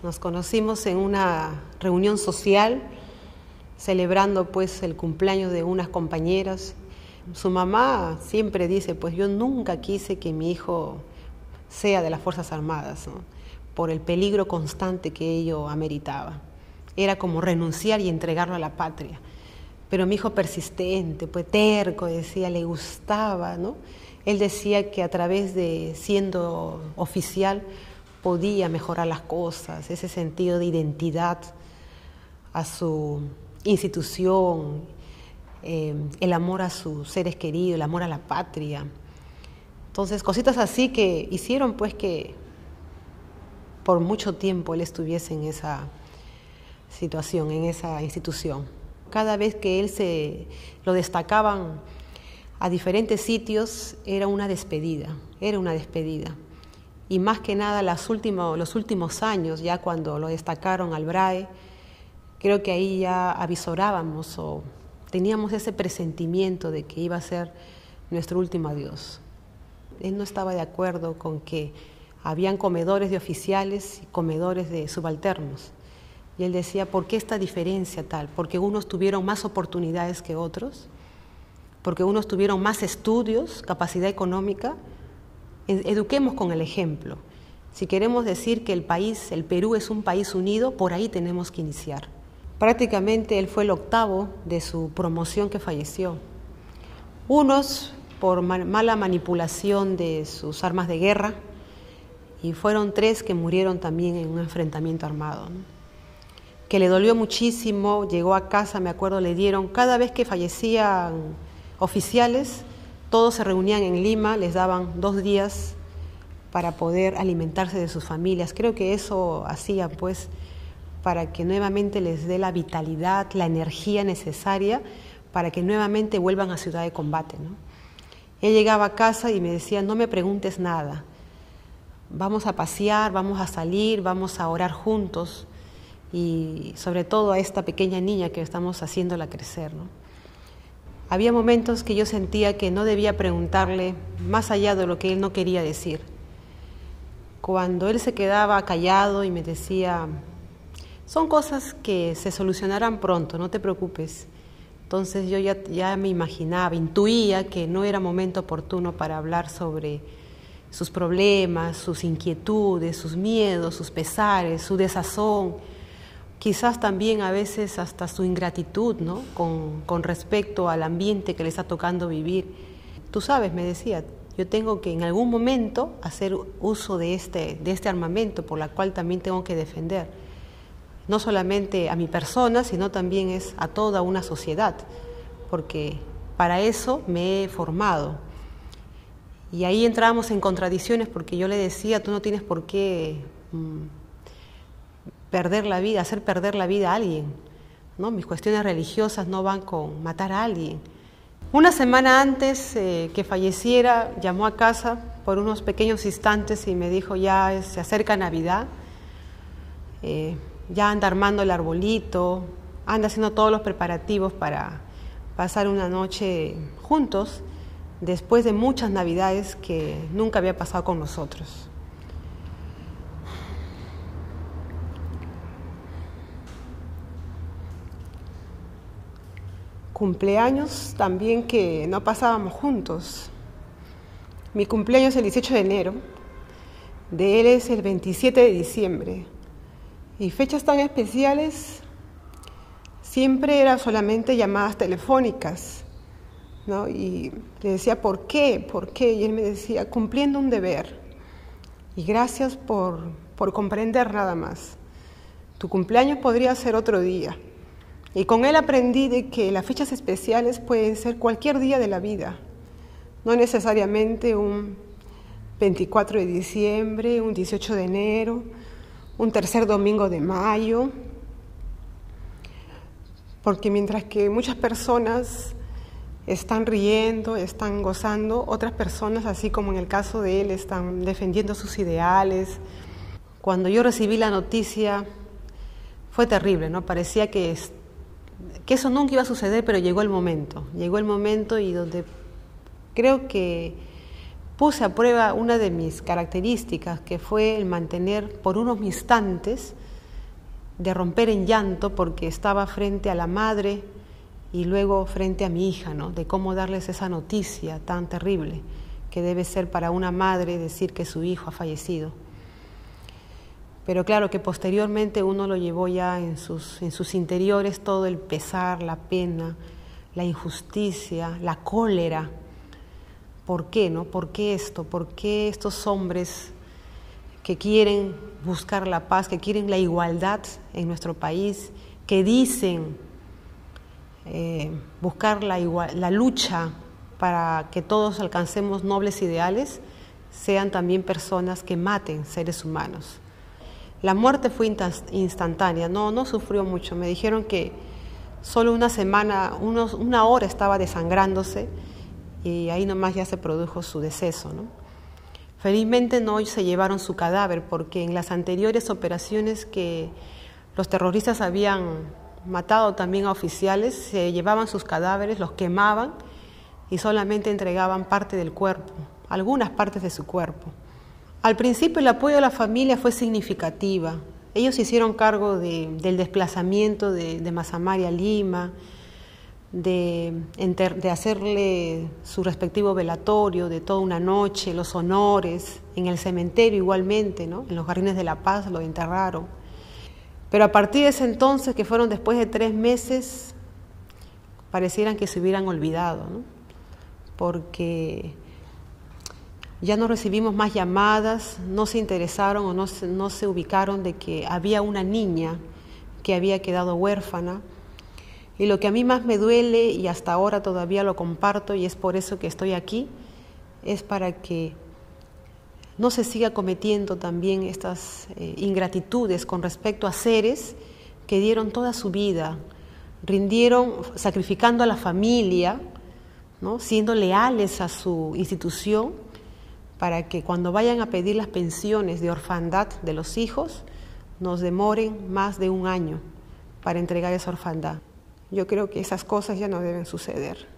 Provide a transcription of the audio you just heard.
Nos conocimos en una reunión social, celebrando pues el cumpleaños de unas compañeras. Su mamá siempre dice, pues yo nunca quise que mi hijo sea de las Fuerzas Armadas, por el peligro constante que ello ameritaba. Era como renunciar y entregarlo a la patria. Pero mi hijo persistente, pues terco, decía, le gustaba, ¿no? Él decía que a través de siendo oficial podía mejorar las cosas, ese sentido de identidad a su institución, eh, el amor a sus seres queridos, el amor a la patria. Entonces, cositas así que hicieron pues que por mucho tiempo él estuviese en esa situación, en esa institución. Cada vez que él se lo destacaban a diferentes sitios era una despedida, era una despedida. Y más que nada los últimos años, ya cuando lo destacaron al BRAE, creo que ahí ya avisorábamos o teníamos ese presentimiento de que iba a ser nuestro último adiós. Él no estaba de acuerdo con que habían comedores de oficiales y comedores de subalternos. Y él decía, ¿por qué esta diferencia tal? ¿Porque unos tuvieron más oportunidades que otros? porque unos tuvieron más estudios, capacidad económica. Eduquemos con el ejemplo. Si queremos decir que el país, el Perú es un país unido, por ahí tenemos que iniciar. Prácticamente él fue el octavo de su promoción que falleció. Unos por mala manipulación de sus armas de guerra y fueron tres que murieron también en un enfrentamiento armado. Que le dolió muchísimo, llegó a casa, me acuerdo, le dieron, cada vez que fallecían oficiales, todos se reunían en Lima, les daban dos días para poder alimentarse de sus familias. Creo que eso hacía pues para que nuevamente les dé la vitalidad, la energía necesaria para que nuevamente vuelvan a Ciudad de Combate. ¿no? Él llegaba a casa y me decía, no me preguntes nada, vamos a pasear, vamos a salir, vamos a orar juntos y sobre todo a esta pequeña niña que estamos haciéndola crecer. ¿no? Había momentos que yo sentía que no debía preguntarle más allá de lo que él no quería decir. Cuando él se quedaba callado y me decía, son cosas que se solucionarán pronto, no te preocupes. Entonces yo ya, ya me imaginaba, intuía que no era momento oportuno para hablar sobre sus problemas, sus inquietudes, sus miedos, sus pesares, su desazón quizás también a veces hasta su ingratitud ¿no? con, respecto al ambiente que le está tocando vivir. Tú sabes, me decía, yo tengo que en algún momento hacer uso de este, de este armamento por la cual también tengo que defender, no solamente a mi persona, sino también es a toda una sociedad, porque para eso me he formado. Y ahí entramos en contradicciones porque yo le decía, tú no tienes por qué... Mm, perder la vida, hacer perder la vida a alguien. ¿no? Mis cuestiones religiosas no van con matar a alguien. Una semana antes eh, que falleciera, llamó a casa por unos pequeños instantes y me dijo, ya se acerca Navidad, eh, ya anda armando el arbolito, anda haciendo todos los preparativos para pasar una noche juntos, después de muchas Navidades que nunca había pasado con nosotros. Cumpleaños también que no pasábamos juntos. Mi cumpleaños es el 18 de enero, de él es el 27 de diciembre. Y fechas tan especiales siempre eran solamente llamadas telefónicas. ¿no? Y le decía, ¿por qué? ¿Por qué? Y él me decía, cumpliendo un deber. Y gracias por, por comprender nada más. Tu cumpleaños podría ser otro día. Y con él aprendí de que las fechas especiales pueden ser cualquier día de la vida, no necesariamente un 24 de diciembre, un 18 de enero, un tercer domingo de mayo, porque mientras que muchas personas están riendo, están gozando, otras personas, así como en el caso de él, están defendiendo sus ideales. Cuando yo recibí la noticia fue terrible, ¿no? Parecía que que eso nunca iba a suceder, pero llegó el momento, llegó el momento y donde creo que puse a prueba una de mis características, que fue el mantener por unos instantes de romper en llanto porque estaba frente a la madre y luego frente a mi hija, ¿no? De cómo darles esa noticia tan terrible que debe ser para una madre decir que su hijo ha fallecido. Pero claro que posteriormente uno lo llevó ya en sus, en sus interiores todo el pesar, la pena, la injusticia, la cólera ¿Por qué, no? ¿Por qué esto? ¿Por qué estos hombres que quieren buscar la paz, que quieren la igualdad en nuestro país, que dicen eh, buscar la, la lucha para que todos alcancemos nobles ideales, sean también personas que maten seres humanos? La muerte fue instantánea, no, no sufrió mucho. Me dijeron que solo una semana, unos, una hora estaba desangrándose y ahí nomás ya se produjo su deceso. Felizmente no se llevaron su cadáver porque en las anteriores operaciones que los terroristas habían matado también a oficiales, se llevaban sus cadáveres, los quemaban y solamente entregaban parte del cuerpo, algunas partes de su cuerpo. Al principio el apoyo a la familia fue significativa. Ellos hicieron cargo del desplazamiento de, de Mazamari a Lima, de, de, hacerle su respectivo velatorio de toda una noche, los honores, en el cementerio igualmente, ¿no? en los Jardines de la Paz lo enterraron. Pero a partir de ese entonces, que fueron después de tres meses, parecieran que se hubieran olvidado, ¿no? porque ya no recibimos más llamadas, no se interesaron o no se ubicaron de que había una niña que había quedado huérfana y lo que a mí más me duele, y hasta ahora todavía lo comparto, y es por eso que estoy aquí, es para que no se siga cometiendo también estas eh, ingratitudes con respecto a seres que dieron toda su vida, rindieron sacrificando a la familia, ¿no? siendo leales a su institución, para que cuando vayan a pedir las pensiones de orfandad de los hijos, nos demoren más de un año para entregar esa orfandad. Yo creo que esas cosas ya no deben suceder.